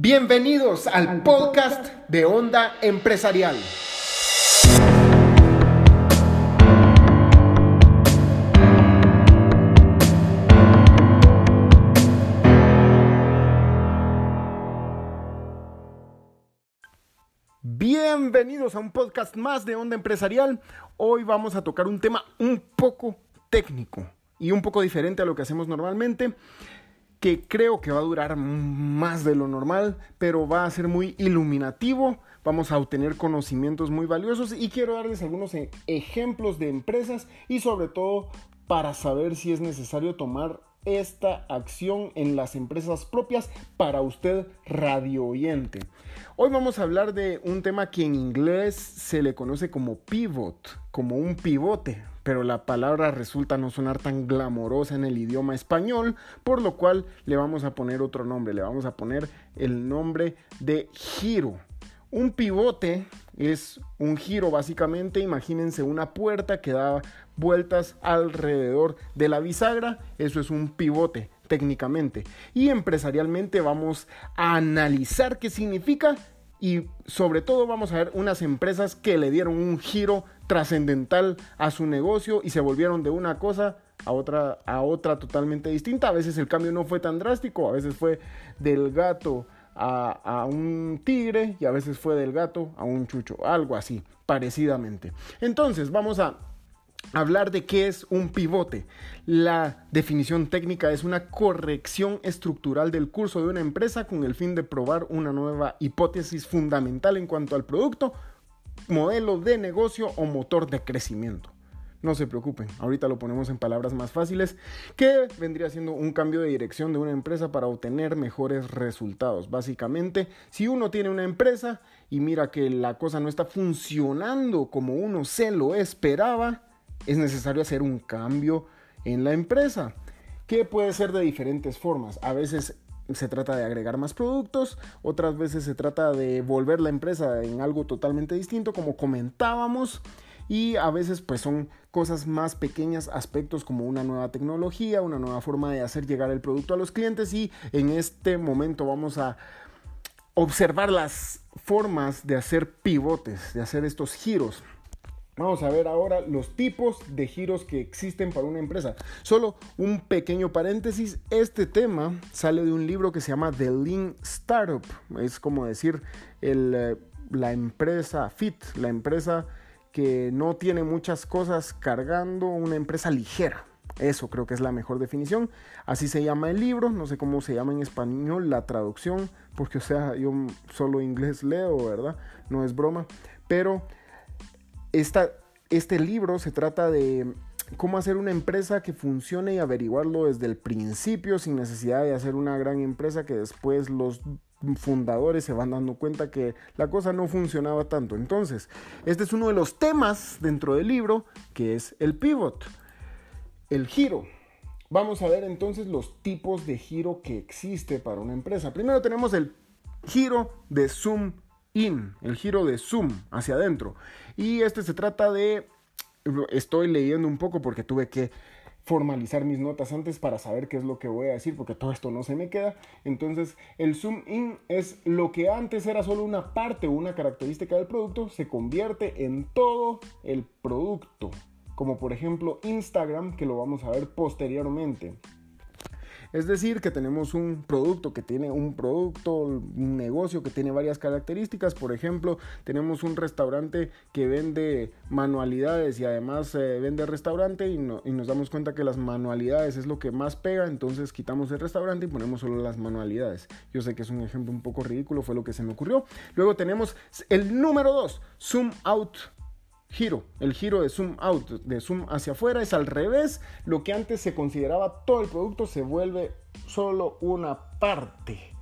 Bienvenidos al podcast de Onda Empresarial. Bienvenidos a un podcast más de Onda Empresarial. Hoy vamos a tocar un tema un poco técnico y un poco diferente a lo que hacemos normalmente que creo que va a durar más de lo normal, pero va a ser muy iluminativo. Vamos a obtener conocimientos muy valiosos y quiero darles algunos e-, ejemplos de empresas y sobre todo para saber si es necesario tomar esta acción en las empresas propias para usted radio oyente. Hoy vamos a hablar de un tema que en inglés se le conoce como pivot, como un pivote, pero la palabra resulta no sonar tan glamorosa en el idioma español, por lo cual le vamos a poner otro nombre, le vamos a poner el nombre de giro. Un pivote es un giro básicamente, imagínense una puerta que da vueltas alrededor de la bisagra, eso es un pivote técnicamente. Y empresarialmente vamos a analizar qué significa y sobre todo vamos a ver unas empresas que le dieron un giro trascendental a su negocio y se volvieron de una cosa a otra, a otra totalmente distinta. A veces el cambio no fue tan drástico, a veces fue del gato a, un tigre y a veces fue del gato a un chucho, algo así, parecidamente. Entonces, vamos a hablar de qué es un pivote. La definición técnica es una corrección estructural del curso de una empresa con el fin de probar una nueva hipótesis fundamental en cuanto al producto, modelo de negocio o motor de crecimiento. No se preocupen, ahorita lo ponemos en palabras más fáciles, que vendría siendo un cambio de dirección de una empresa para obtener mejores resultados. Básicamente, si uno tiene una empresa y mira que la cosa no está funcionando como uno se lo esperaba, es necesario hacer un cambio en la empresa, que puede ser de diferentes formas. A veces se trata de agregar más productos, otras veces se trata de volver la empresa en algo totalmente distinto, como comentábamos y a veces pues son cosas más pequeñas, aspectos como una nueva tecnología, una nueva forma de hacer llegar el producto a los clientes y en este momento vamos a observar las formas de hacer pivotes, de hacer estos giros. Vamos a ver ahora los tipos de giros que existen para una empresa. Solo un pequeño paréntesis, este tema sale de un libro que se llama The Lean Startup. Es como decir eh, la empresa fit, la empresa que no tiene muchas cosas cargando, una empresa ligera. Eso creo que es la mejor definición. Así se llama el libro, no sé cómo se llama en español la traducción, porque o sea, yo solo inglés leo, ¿verdad? No es broma. Pero este libro se trata de cómo hacer una empresa que funcione y averiguarlo desde el principio sin necesidad de hacer una gran empresa que después los fundadores se van dando cuenta que la cosa no funcionaba tanto. Entonces, este es uno de los temas dentro del libro que es el pivot, el giro. Vamos a ver entonces los tipos de giro que existe para una empresa. Primero tenemos el giro de zoom in, el giro de zoom hacia adentro. Y este se trata de, estoy leyendo un poco porque tuve que formalizar mis notas antes para saber qué es lo que voy a decir, porque todo esto no se me queda. Entonces, el zoom in es lo que antes era solo una parte o una característica del producto, se convierte en todo el producto. Como por ejemplo Instagram, que lo vamos a ver posteriormente. Es decir, que tenemos un producto que tiene un producto, un negocio que tiene varias características. Por ejemplo, tenemos un restaurante que vende manualidades y además eh, vende restaurante y, y nos damos cuenta que las manualidades es lo que más pega. Entonces quitamos el restaurante y ponemos solo las manualidades. Yo sé que es un ejemplo un poco ridículo, fue lo que se me ocurrió. Luego tenemos el número 2, zoom out giro. El giro de zoom out, de zoom hacia afuera, es al revés. Lo que antes se consideraba todo el producto se vuelve solo una parte.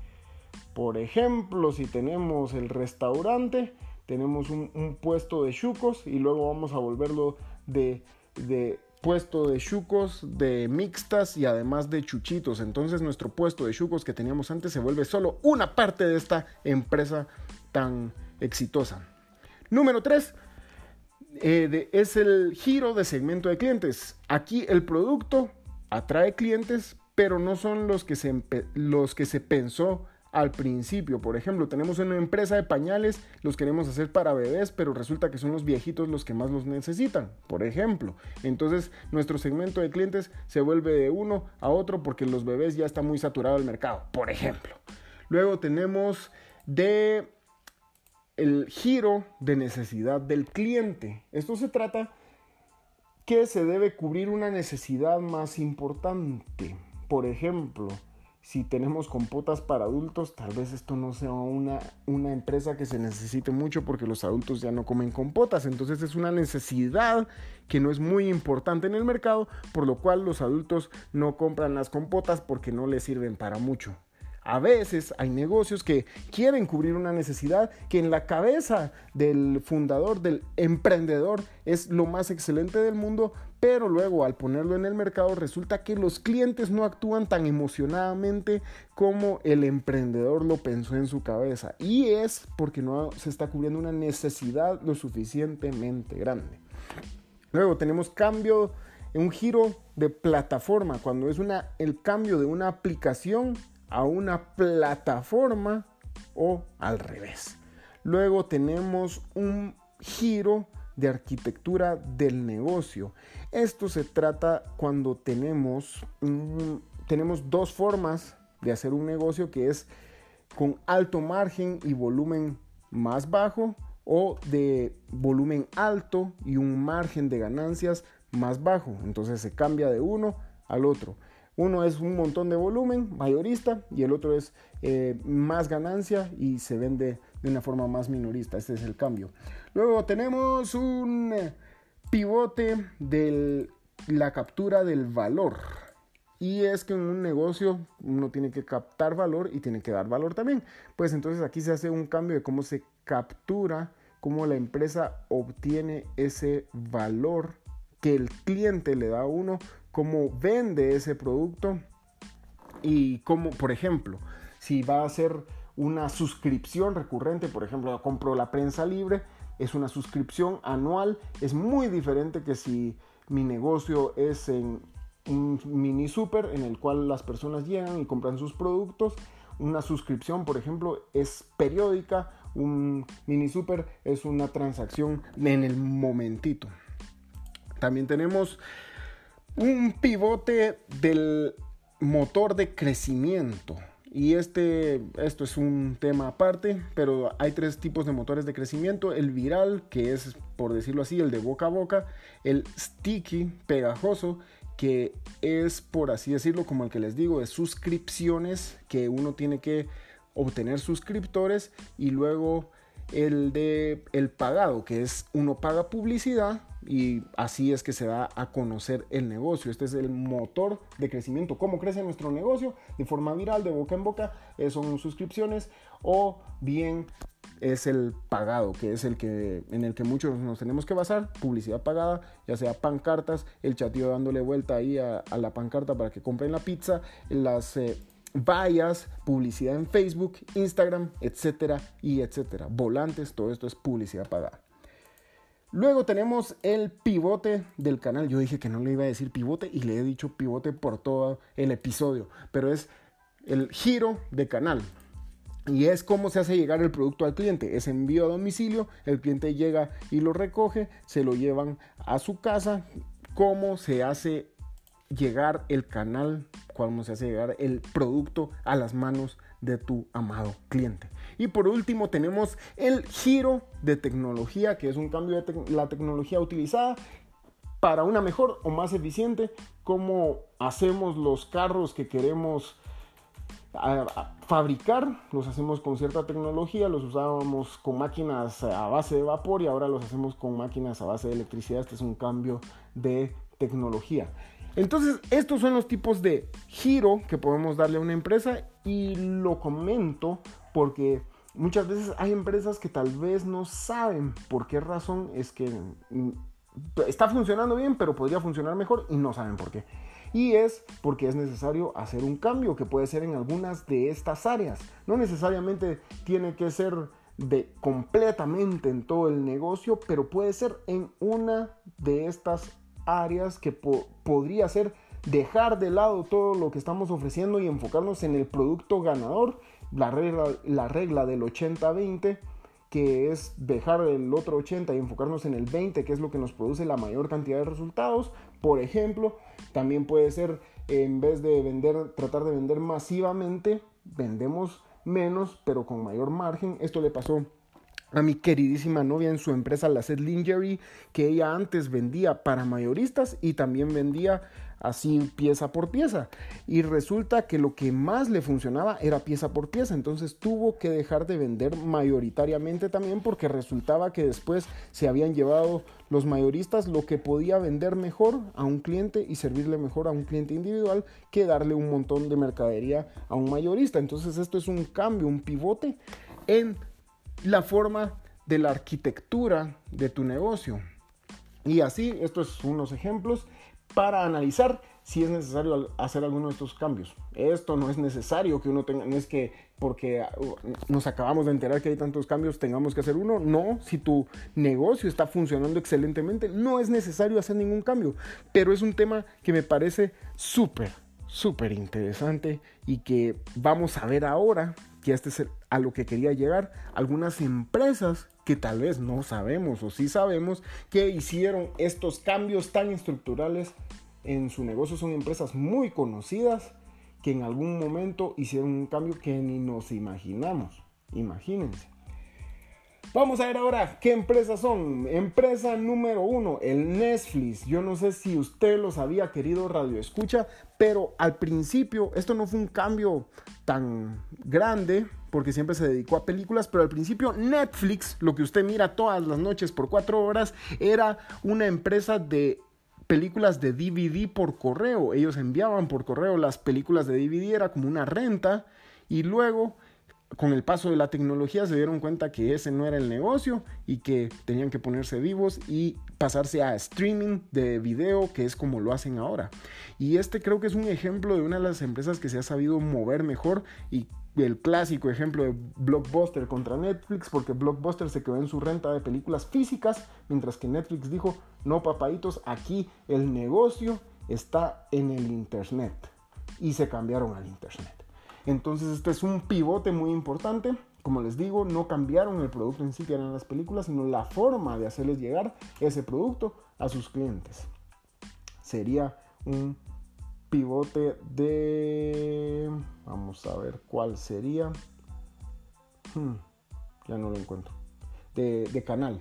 Por ejemplo, si tenemos el restaurante, tenemos un, puesto de chucos y luego vamos a volverlo de, de puesto de chucos, de mixtas y además de chuchitos. Entonces nuestro puesto de chucos que teníamos antes se vuelve solo una parte de esta empresa tan exitosa. Número 3, eh, es el giro de segmento de clientes. Aquí el producto atrae clientes, pero no son los que se, los que se pensó al principio. Por ejemplo, tenemos una empresa de pañales, los queremos hacer para bebés, pero resulta que son los viejitos los que más los necesitan, por ejemplo. Entonces, nuestro segmento de clientes se vuelve de uno a otro porque los bebés ya está muy saturado el mercado, por ejemplo. Luego tenemos de el giro de necesidad del cliente. Esto se trata que se debe cubrir una necesidad más importante. Por ejemplo, si tenemos compotas para adultos, tal vez esto no sea una, una empresa que se necesite mucho porque los adultos ya no comen compotas. Entonces es una necesidad que no es muy importante en el mercado, por lo cual los adultos no compran las compotas porque no les sirven para mucho. A veces hay negocios que quieren cubrir una necesidad que en la cabeza del fundador, del emprendedor, es lo más excelente del mundo, pero luego al ponerlo en el mercado resulta que los clientes no actúan tan emocionadamente como el emprendedor lo pensó en su cabeza. Y es porque no se está cubriendo una necesidad lo suficientemente grande. Luego tenemos cambio, un giro de plataforma, cuando es el cambio de una aplicación a una plataforma o al revés. Luego tenemos un giro de arquitectura del negocio. Esto se trata cuando tenemos, tenemos dos formas de hacer un negocio que es con alto margen y volumen más bajo o de volumen alto y un margen de ganancias más bajo. Entonces se cambia de uno al otro. Uno es un montón de volumen mayorista y el otro es eh, más ganancia y se vende de una forma más minorista. Este es el cambio. Luego tenemos un eh, pivote de la captura del valor. Y es que en un negocio uno tiene que captar valor y tiene que dar valor también. Pues entonces aquí se hace un cambio de cómo se captura, cómo la empresa obtiene ese valor que el cliente le da a uno cómo vende ese producto y cómo, por ejemplo, si va a ser una suscripción recurrente, por ejemplo, compro la prensa libre, es una suscripción anual, es muy diferente que si mi negocio es en un mini super en el cual las personas llegan y compran sus productos. Una suscripción, por ejemplo, es periódica, un mini super es una transacción en el momentito. También tenemos un pivote del motor de crecimiento. Y este, esto es un tema aparte, pero hay tres tipos de motores de crecimiento. El viral, que es, por decirlo así, el de boca a boca. El sticky, pegajoso, que es, por así decirlo, como el que les digo, de suscripciones, que uno tiene que obtener suscriptores. Y luego el de el pagado, que es uno paga publicidad y así es que se da a conocer el negocio. Este es el motor de crecimiento. ¿Cómo crece nuestro negocio? De forma viral, de boca en boca, eh, son suscripciones o bien es el pagado, que es el que en el que muchos nos tenemos que basar, publicidad pagada, ya sea pancartas, el chatío dándole vuelta ahí a, la pancarta para que compren la pizza, las eh, vallas, publicidad en Facebook, Instagram, etcétera y etcétera. Volantes, todo esto es publicidad pagada. Luego tenemos el pivote del canal. Yo dije que no le iba a decir pivote y le he dicho pivote por todo el episodio, pero es el giro de canal. Y es cómo se hace llegar el producto al cliente. Es envío a domicilio, el cliente llega y lo recoge, se lo llevan a su casa. Cómo se hace llegar el canal, cómo se hace llegar el producto a las manos de tu amado cliente. Y por último tenemos el giro de tecnología, que es un cambio de la tecnología utilizada para una mejor o más eficiente, como hacemos los carros que queremos fabricar, los hacemos con cierta tecnología, los usábamos con máquinas a base de vapor y ahora los hacemos con máquinas a base de electricidad. Este es un cambio de tecnología. Entonces, estos son los tipos de giro que podemos darle a una empresa y lo comento porque muchas veces hay empresas que tal vez no saben por qué razón es que mm, está funcionando bien, pero podría funcionar mejor y no saben por qué. Y es porque es necesario hacer un cambio que puede ser en algunas de estas áreas. No necesariamente tiene que ser de completamente en todo el negocio, pero puede ser en una de estas áreas que podría ser dejar de lado todo lo que estamos ofreciendo y enfocarnos en el producto ganador la regla, la regla del 80-20 que es dejar el otro 80 y enfocarnos en el 20, que es lo que nos produce la mayor cantidad de resultados. Por ejemplo, también puede ser en vez de vender, tratar de vender masivamente, vendemos menos, pero con mayor margen. Esto le pasó a mi queridísima novia en su empresa, la Set Lingerie, que ella antes vendía para mayoristas y también vendía así pieza por pieza. Y resulta que lo que más le funcionaba era pieza por pieza. Entonces tuvo que dejar de vender mayoritariamente también porque resultaba que después se habían llevado los mayoristas lo que podía vender mejor a un cliente y servirle mejor a un cliente individual que darle un montón de mercadería a un mayorista. Entonces esto es un cambio, un pivote en la forma de la arquitectura de tu negocio. Y así, estos son unos ejemplos para analizar si es necesario hacer alguno de estos cambios. Esto no es necesario que uno tenga, no es que porque uh, nos acabamos de enterar que hay tantos cambios tengamos que hacer uno. No, si tu negocio está funcionando excelentemente, no es necesario hacer ningún cambio. Pero es un tema que me parece súper, súper interesante y que vamos a ver ahora que este es a lo que quería llegar. Algunas empresas que tal vez no sabemos o sí sabemos que hicieron estos cambios tan estructurales en su negocio. Son empresas muy conocidas que en algún momento hicieron un cambio que ni nos imaginamos. Imagínense. Vamos a ver ahora qué empresas son. Empresa número uno, el Netflix. Yo no sé si usted los había querido radio escucha, pero al principio esto no fue un cambio tan grande porque siempre se dedicó a películas, pero al principio Netflix, lo que usted mira todas las noches por cuatro horas, era una empresa de películas de DVD por correo. Ellos enviaban por correo las películas de DVD, era como una renta y luego con el paso de la tecnología se dieron cuenta que ese no era el negocio y que tenían que ponerse vivos y pasarse a streaming de video, que es como lo hacen ahora. Y este creo que es un ejemplo de una de las empresas que se ha sabido mover mejor y el clásico ejemplo de Blockbuster contra Netflix, porque Blockbuster se quedó en su renta de películas físicas, mientras que Netflix dijo, no papaitos, aquí el negocio está en el Internet. Y se cambiaron al Internet. Entonces este es un pivote muy importante. Como les digo, no cambiaron el producto en sí que eran las películas, sino la forma de hacerles llegar ese producto a sus clientes. Sería un pivote de... Vamos a ver cuál sería. Hmm, ya no lo encuentro. De, de canal.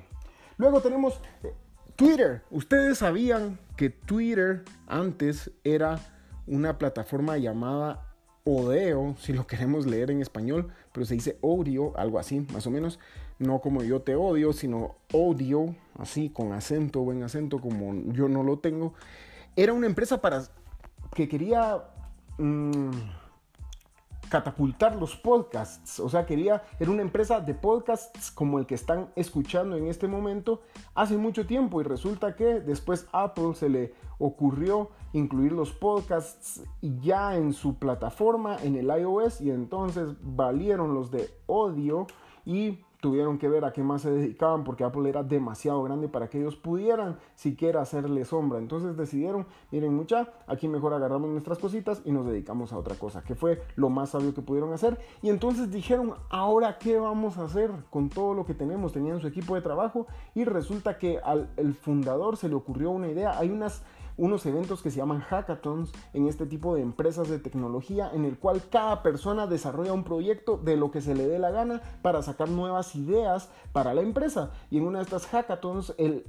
Luego tenemos eh, Twitter. Ustedes sabían que Twitter antes era una plataforma llamada Odeo, si lo queremos leer en español, pero se dice odio, algo así, más o menos. No como yo te odio, sino odio, así, con acento, buen acento, como yo no lo tengo. Era una empresa para que quería... Mm, catapultar los podcasts. O sea, quería, era una empresa de podcasts como el que están escuchando en este momento hace mucho tiempo y resulta que después Apple se le ocurrió incluir los podcasts ya en su plataforma en el iOS y entonces valieron los de audio y tuvieron que ver a qué más se dedicaban porque Apple era demasiado grande para que ellos pudieran siquiera hacerle sombra. Entonces decidieron, miren mucha, aquí mejor agarramos nuestras cositas y nos dedicamos a otra cosa, que fue lo más sabio que pudieron hacer. Y entonces dijeron, ahora qué vamos a hacer con todo lo que tenemos. Tenían su equipo de trabajo y resulta que al el fundador se le ocurrió una idea. Hay unas unos eventos que se llaman hackathons en este tipo de empresas de tecnología en el cual cada persona desarrolla un proyecto de lo que se le dé la gana para sacar nuevas ideas para la empresa. Y en una de estas hackathons el,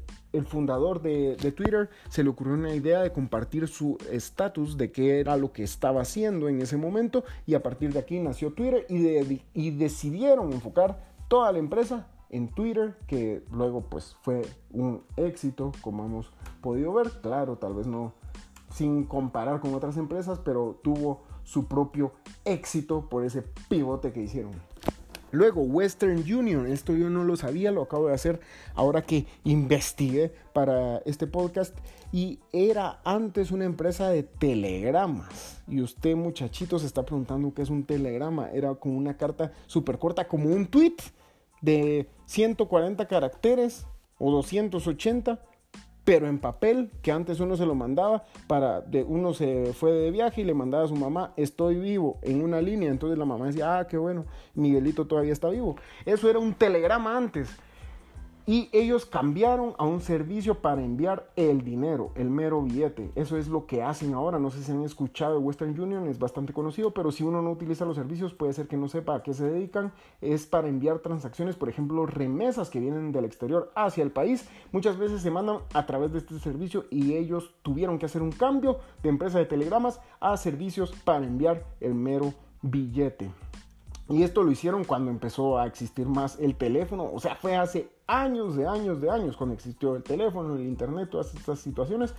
fundador de, Twitter se le ocurrió una idea de compartir su estatus de qué era lo que estaba haciendo en ese momento y a partir de aquí nació Twitter y, y decidieron enfocar toda la empresa en Twitter, que luego pues fue un éxito, como hemos podido ver, claro, tal vez no sin comparar con otras empresas, pero tuvo su propio éxito por ese pivote que hicieron. Luego, Western Union, esto yo no lo sabía, lo acabo de hacer ahora que investigué para este podcast. Y era antes una empresa de telegramas. Y usted muchachito se está preguntando qué es un telegrama, era como una carta súper corta, como un tweet de 140 caracteres o 280, pero en papel, que antes uno se lo mandaba para, de, uno se fue de viaje y le mandaba a su mamá, estoy vivo, en una línea, entonces la mamá decía, ah, qué bueno, Miguelito todavía está vivo. Eso era un telegrama antes. Y ellos cambiaron a un servicio para enviar el dinero, el mero billete. Eso es lo que hacen ahora. No sé si han escuchado Western Union, es bastante conocido, pero si uno no utiliza los servicios puede ser que no sepa a qué se dedican. Es para enviar transacciones, por ejemplo, remesas que vienen del exterior hacia el país. Muchas veces se mandan a través de este servicio y ellos tuvieron que hacer un cambio de empresa de telegramas a servicios para enviar el mero billete. Y esto lo hicieron cuando empezó a existir más el teléfono, o sea, fue hace años de años de años cuando existió el teléfono, el internet, todas estas situaciones.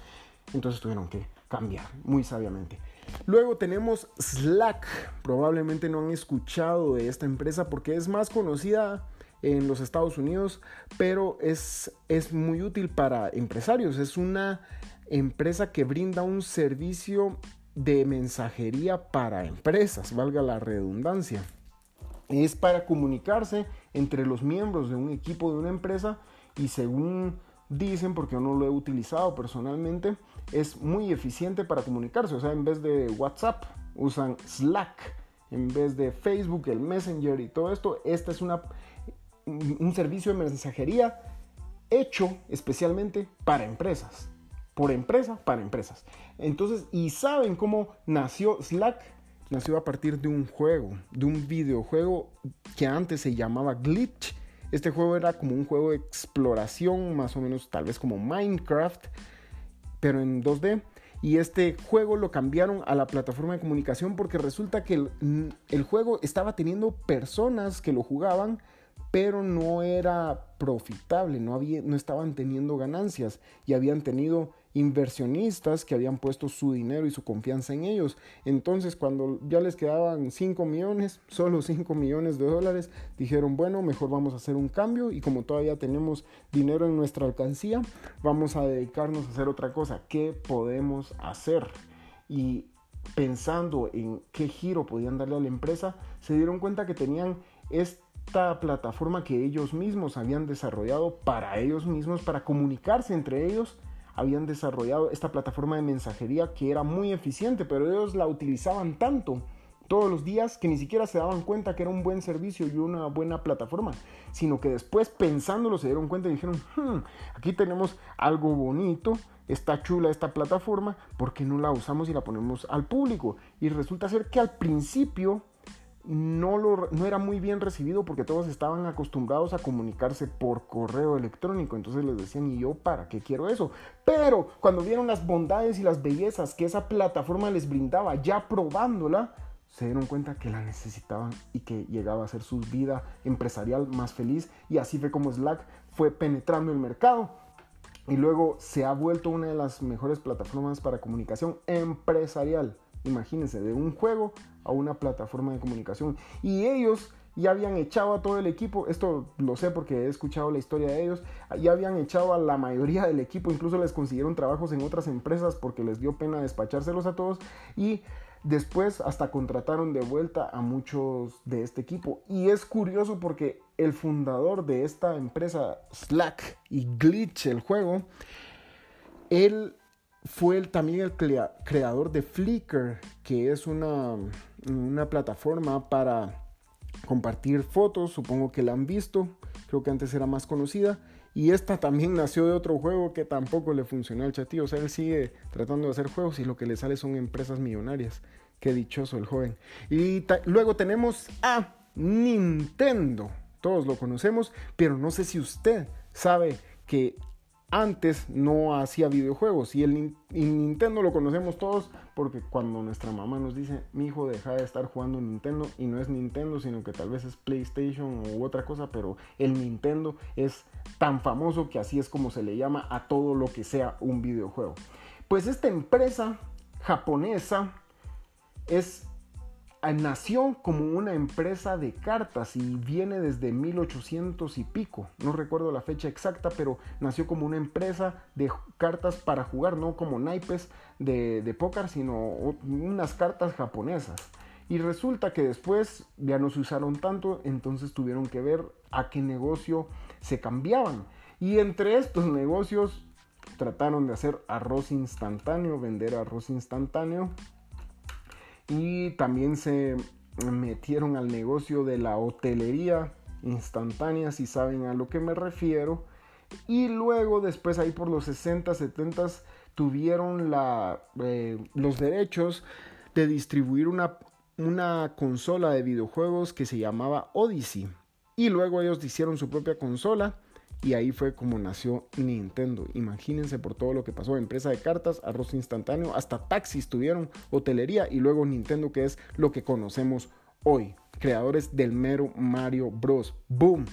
Entonces tuvieron que cambiar muy sabiamente. Luego tenemos Slack. Probablemente no han escuchado de esta empresa porque es más conocida en los Estados Unidos, pero es, es muy útil para empresarios. Es una empresa que brinda un servicio de mensajería para empresas, valga la redundancia es para comunicarse entre los miembros de un equipo de una empresa y según dicen, porque no lo he utilizado personalmente, es muy eficiente para comunicarse. O sea, en vez de WhatsApp, usan Slack. En vez de Facebook, el Messenger y todo esto, este es una, un servicio de mensajería hecho especialmente para empresas. Por empresa, para empresas. Entonces, ¿y saben cómo nació Slack? Nació a partir de un juego, de un videojuego que antes se llamaba Glitch. Este juego era como un juego de exploración, más o menos tal vez como Minecraft, pero en 2D. Y este juego lo cambiaron a la plataforma de comunicación porque resulta que el, juego estaba teniendo personas que lo jugaban pero no era profitable, no, había, no estaban teniendo ganancias y habían tenido inversionistas que habían puesto su dinero y su confianza en ellos. Entonces cuando ya les quedaban 5 millones, solo 5 millones de dólares, dijeron, bueno, mejor vamos a hacer un cambio y como todavía tenemos dinero en nuestra alcancía, vamos a dedicarnos a hacer otra cosa. ¿Qué podemos hacer? Y pensando en qué giro podían darle a la empresa, se dieron cuenta que tenían esta plataforma que ellos mismos habían desarrollado para ellos mismos, para comunicarse entre ellos, habían desarrollado esta plataforma de mensajería que era muy eficiente, pero ellos la utilizaban tanto todos los días que ni siquiera se daban cuenta que era un buen servicio y una buena plataforma, sino que después pensándolo se dieron cuenta y dijeron, hmm, aquí tenemos algo bonito, está chula esta plataforma, ¿por qué no la usamos y la ponemos al público? Y resulta ser que al principio no, era muy bien recibido porque todos estaban acostumbrados a comunicarse por correo electrónico. Entonces les decían, ¿y yo para qué quiero eso? Pero cuando vieron las bondades y las bellezas que esa plataforma les brindaba, ya probándola, se dieron cuenta que la necesitaban y que llegaba a ser su vida empresarial más feliz. Y así fue como Slack fue penetrando el mercado. Y luego se ha vuelto una de las mejores plataformas para comunicación empresarial imagínense, de un juego a una plataforma de comunicación. Y ellos ya habían echado a todo el equipo, esto lo sé porque he escuchado la historia de ellos, ya habían echado a la mayoría del equipo, incluso les consiguieron trabajos en otras empresas porque les dio pena despachárselos a todos y después hasta contrataron de vuelta a muchos de este equipo. Y es curioso porque el fundador de esta empresa, Slack y Glitch, el juego, él fue también el creador de Flickr, que es una, una plataforma para compartir fotos, supongo que la han visto, creo que antes era más conocida. Y esta también nació de otro juego que tampoco le funcionó al chatillo. O sea, él sigue tratando de hacer juegos y lo que le sale son empresas millonarias. Qué dichoso el joven. Y luego tenemos a Nintendo. Todos lo conocemos, pero no sé si usted sabe que antes no hacía videojuegos. Y el Nintendo lo conocemos todos porque cuando nuestra mamá nos dice mi hijo deja de estar jugando Nintendo y no es Nintendo sino que tal vez es PlayStation u otra cosa pero el Nintendo es tan famoso que así es como se le llama a todo lo que sea un videojuego. Pues esta empresa japonesa es nació como una empresa de cartas y viene desde 1800 y pico. No recuerdo la fecha exacta, pero nació como una empresa de cartas para jugar, no como naipes de, de póker, sino unas cartas japonesas. Y resulta que después ya no se usaron tanto, entonces tuvieron que ver a qué negocio se cambiaban. Y entre estos negocios trataron de hacer arroz instantáneo, vender arroz instantáneo. Y también se metieron al negocio de la hotelería instantánea, si saben a lo que me refiero. Y luego después ahí por los 60, 70 tuvieron la, eh, los derechos de distribuir una, una consola de videojuegos que se llamaba Odyssey. Y luego ellos hicieron su propia consola y ahí fue como nació Nintendo. Imagínense por todo lo que pasó. Empresa de cartas, arroz instantáneo, hasta taxis tuvieron, hotelería y luego Nintendo que es lo que conocemos hoy. Creadores del mero Mario Bros. Boom.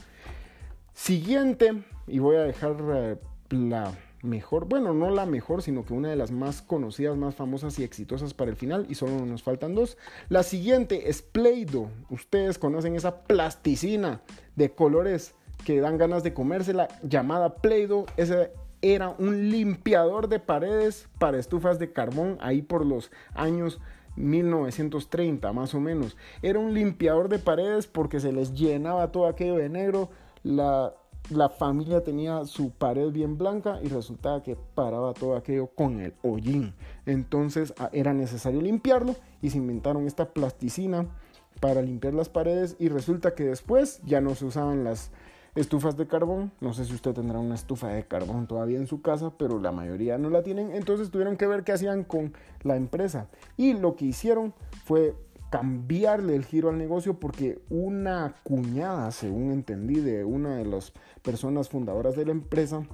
Siguiente, y voy a dejar eh, la mejor, bueno, no la mejor, sino que una de las más conocidas, más famosas y exitosas para el final, y solo nos faltan dos. La siguiente es Play-Doh. Ustedes conocen esa plasticina de colores que dan ganas de comérsela, llamada Play-Doh. Ese era un limpiador de paredes para estufas de carbón ahí por los años 1930 más o menos. Era un limpiador de paredes porque se les llenaba todo aquello de negro. La, la familia tenía su pared bien blanca y resultaba que paraba todo aquello con el hollín. Entonces ah, era necesario limpiarlo y se inventaron esta plasticina para limpiar las paredes y resulta que después ya no se usaban las estufas de carbón. No sé si usted tendrá una estufa de carbón todavía en su casa, pero la mayoría no la tienen. Entonces tuvieron que ver qué hacían con la empresa. Y lo que hicieron fue cambiarle el giro al negocio porque una cuñada, según entendí, de una de las personas fundadoras de la empresa,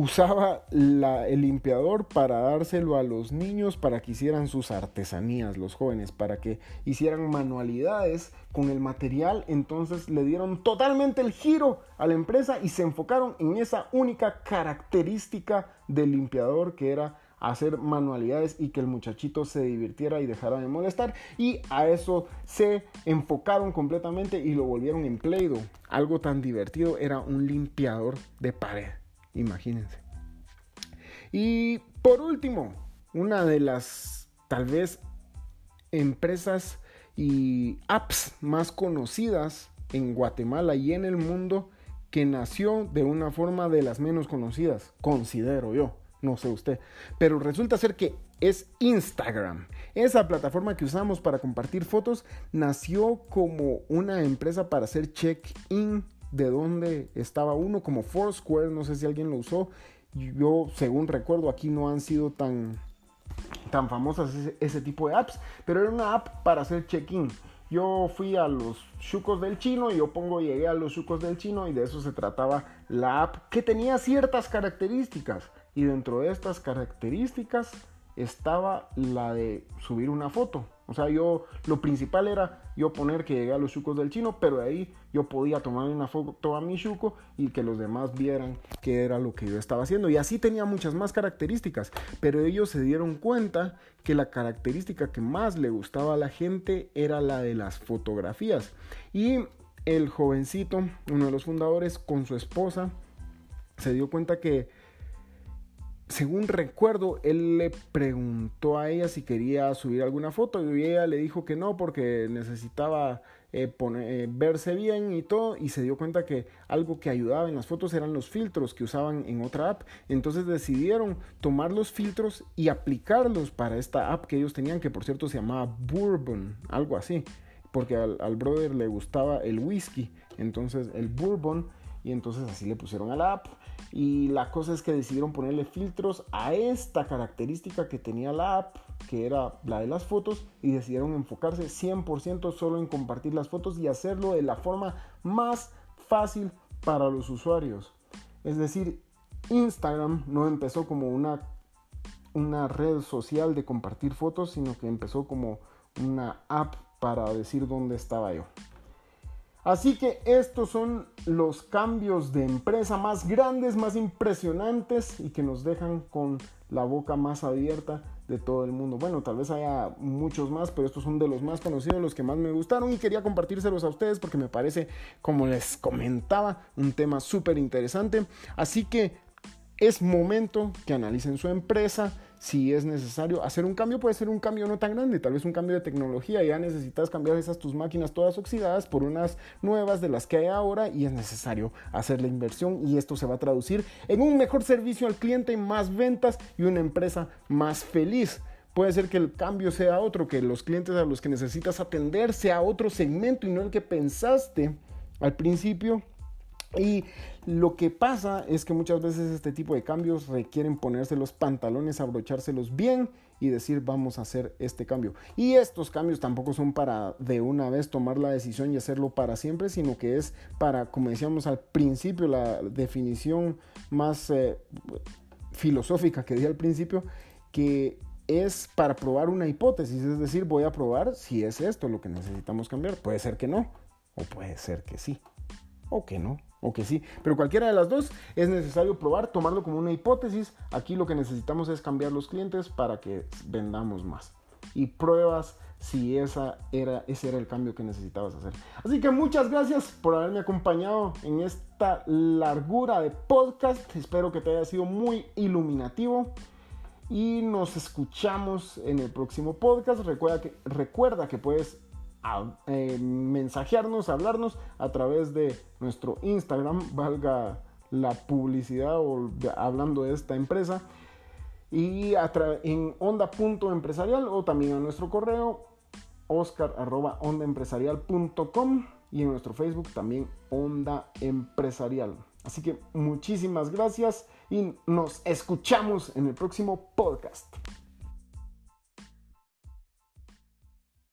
usaba el limpiador para dárselo a los niños para que hicieran sus artesanías, los jóvenes, para que hicieran manualidades con el material. Entonces le dieron totalmente el giro a la empresa y se enfocaron en esa única característica del limpiador que era hacer manualidades y que el muchachito se divirtiera y dejara de molestar. Y a eso se enfocaron completamente y lo volvieron en play Algo tan divertido era un limpiador de pared. Imagínense. Y por último, una de las tal vez empresas y apps más conocidas en Guatemala y en el mundo que nació de una forma de las menos conocidas, considero yo, no sé usted, pero resulta ser que es Instagram. Esa plataforma que usamos para compartir fotos nació como una empresa para hacer check-in de dónde estaba uno, como Foursquare, no sé si alguien lo usó. Yo, según recuerdo, aquí no han sido tan, tan famosas ese, tipo de apps, pero era una app para hacer check-in. Yo fui a los chucos del chino yo pongo llegué a los chucos del chino y de eso se trataba la app que tenía ciertas características y dentro de estas características estaba la de subir una foto. O sea, yo lo principal era yo poner que llegué a los chucos del chino, pero de ahí yo podía tomar una foto a mi chuco y que los demás vieran qué era lo que yo estaba haciendo. Y así tenía muchas más características, pero ellos se dieron cuenta que la característica que más le gustaba a la gente era la de las fotografías. Y el jovencito, uno de los fundadores, con su esposa, se dio cuenta que según recuerdo, él le preguntó a ella si quería subir alguna foto y ella le dijo que no porque necesitaba eh, eh, verse bien y todo y se dio cuenta que algo que ayudaba en las fotos eran los filtros que usaban en otra app. Entonces decidieron tomar los filtros y aplicarlos para esta app que ellos tenían, que por cierto se llamaba Bourbon, algo así, porque al, al brother le gustaba el whisky. Entonces el Bourbon y entonces así le pusieron a la app. Y la cosa es que decidieron ponerle filtros a esta característica que tenía la app, que era la de las fotos, y decidieron enfocarse 100% solo en compartir las fotos y hacerlo de la forma más fácil para los usuarios. Es decir, Instagram no empezó como una, una red social de compartir fotos, sino que empezó como una app para decir dónde estaba yo. Así que estos son los cambios de empresa más grandes, más impresionantes y que nos dejan con la boca más abierta de todo el mundo. Bueno, tal vez haya muchos más, pero estos son de los más conocidos, los que más me gustaron y quería compartírselos a ustedes porque me parece, como les comentaba, un tema súper interesante. Así que es momento que analicen su empresa. Si es necesario hacer un cambio, puede ser un cambio no tan grande, tal vez un cambio de tecnología. Ya necesitas cambiar esas tus máquinas todas oxidadas por unas nuevas de las que hay ahora y es necesario hacer la inversión y esto se va a traducir en un mejor servicio al cliente, más ventas y una empresa más feliz. Puede ser que el cambio sea otro, que los clientes a los que necesitas atender sea otro segmento y no el que pensaste al principio y lo que pasa es que muchas veces este tipo de cambios requieren ponerse los pantalones, abrochárselos bien y decir vamos a hacer este cambio. Y estos cambios tampoco son para de una vez tomar la decisión y hacerlo para siempre, sino que es para, como decíamos al principio, la definición más eh, filosófica que di al principio, que es para probar una hipótesis, es decir, voy a probar si es esto lo que necesitamos cambiar. Puede ser que no, o puede ser que sí, o que no o que sí. Pero cualquiera de las dos es necesario probar, tomarlo como una hipótesis. Aquí lo que necesitamos es cambiar los clientes para que vendamos más. Y pruebas si esa era, ese era el cambio que necesitabas hacer. Así que muchas gracias por haberme acompañado en esta largura de podcast. Espero que te haya sido muy iluminativo. Y nos escuchamos en el próximo podcast. Recuerda que, recuerda que puedes a, eh, mensajearnos, hablarnos a través de nuestro Instagram, valga la publicidad o hablando de esta empresa, y en onda.empresarial o también a nuestro correo oscar.ondaempresarial.com y en nuestro Facebook también Onda Empresarial. Así que muchísimas gracias y nos escuchamos en el próximo podcast.